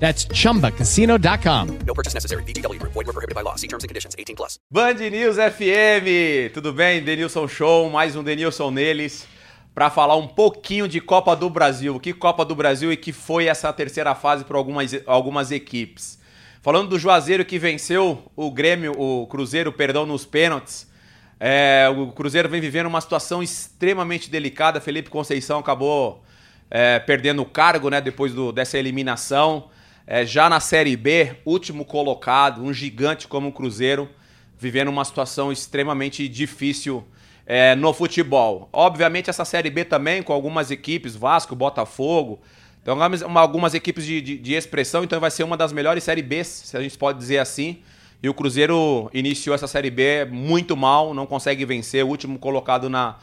That's chumbacasino.com. No purchase necessary. VGW Group. Void where prohibited by law. See terms and conditions. 18 plus. Band News FM, tudo bem? Denilson Show, mais um Denilson neles, para falar um pouquinho de Copa do Brasil. Que Copa do Brasil e que foi essa terceira fase para algumas, algumas equipes. Falando do Juazeiro que venceu o Grêmio, o Cruzeiro, perdão, nos pênaltis. É, o Cruzeiro vem vivendo uma situação extremamente delicada. Felipe Conceição acabou é, perdendo o cargo né, depois do, dessa eliminação. É, já na Série B, último colocado, um gigante como o Cruzeiro, vivendo uma situação extremamente difícil é, no futebol. Obviamente, essa Série B também, com algumas equipes, Vasco, Botafogo, então algumas equipes de, de, de expressão, então vai ser uma das melhores Série Bs, se a gente pode dizer assim. E o Cruzeiro iniciou essa Série B muito mal, não consegue vencer, último colocado na,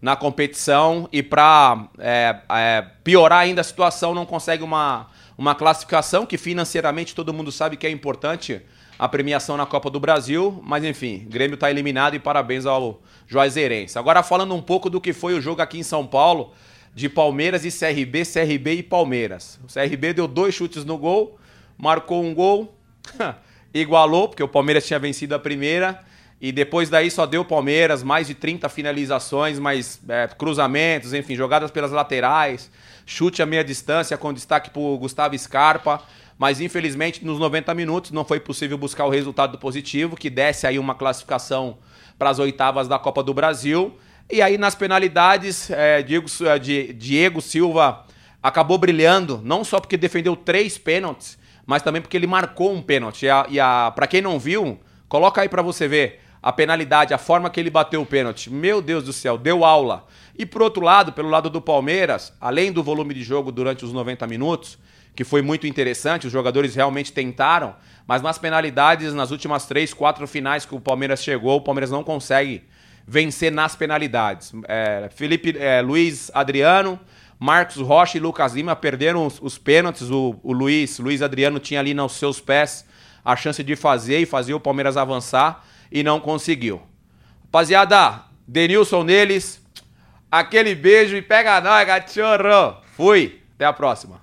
na competição. E para é, é, piorar ainda a situação, não consegue uma, uma classificação que financeiramente todo mundo sabe que é importante a premiação na Copa do Brasil, mas enfim, Grêmio está eliminado e parabéns ao Juazeirense. Agora falando um pouco do que foi o jogo aqui em São Paulo, de Palmeiras e CRB, CRB e Palmeiras. O CRB deu dois chutes no gol, marcou um gol, igualou, porque o Palmeiras tinha vencido a primeira, e depois daí só deu Palmeiras, mais de 30 finalizações, mais é, cruzamentos, enfim, jogadas pelas laterais, chute a meia distância com destaque para Gustavo Scarpa. Mas infelizmente nos 90 minutos não foi possível buscar o resultado positivo, que desse aí uma classificação para as oitavas da Copa do Brasil. E aí nas penalidades, é, Diego, é, Diego Silva acabou brilhando, não só porque defendeu três pênaltis, mas também porque ele marcou um pênalti. E, a, e a, para quem não viu, coloca aí para você ver a penalidade, a forma que ele bateu o pênalti. Meu Deus do céu, deu aula. E por outro lado, pelo lado do Palmeiras, além do volume de jogo durante os 90 minutos, que foi muito interessante, os jogadores realmente tentaram, mas nas penalidades, nas últimas três, quatro finais que o Palmeiras chegou, o Palmeiras não consegue vencer nas penalidades. É, Felipe é, Luiz Adriano, Marcos Rocha e Lucas Lima perderam os, os pênaltis. O, o Luiz, Luiz Adriano tinha ali nos seus pés a chance de fazer e fazer o Palmeiras avançar e não conseguiu. Rapaziada, Denilson neles, aquele beijo e pega nós, cachorro. Fui, até a próxima.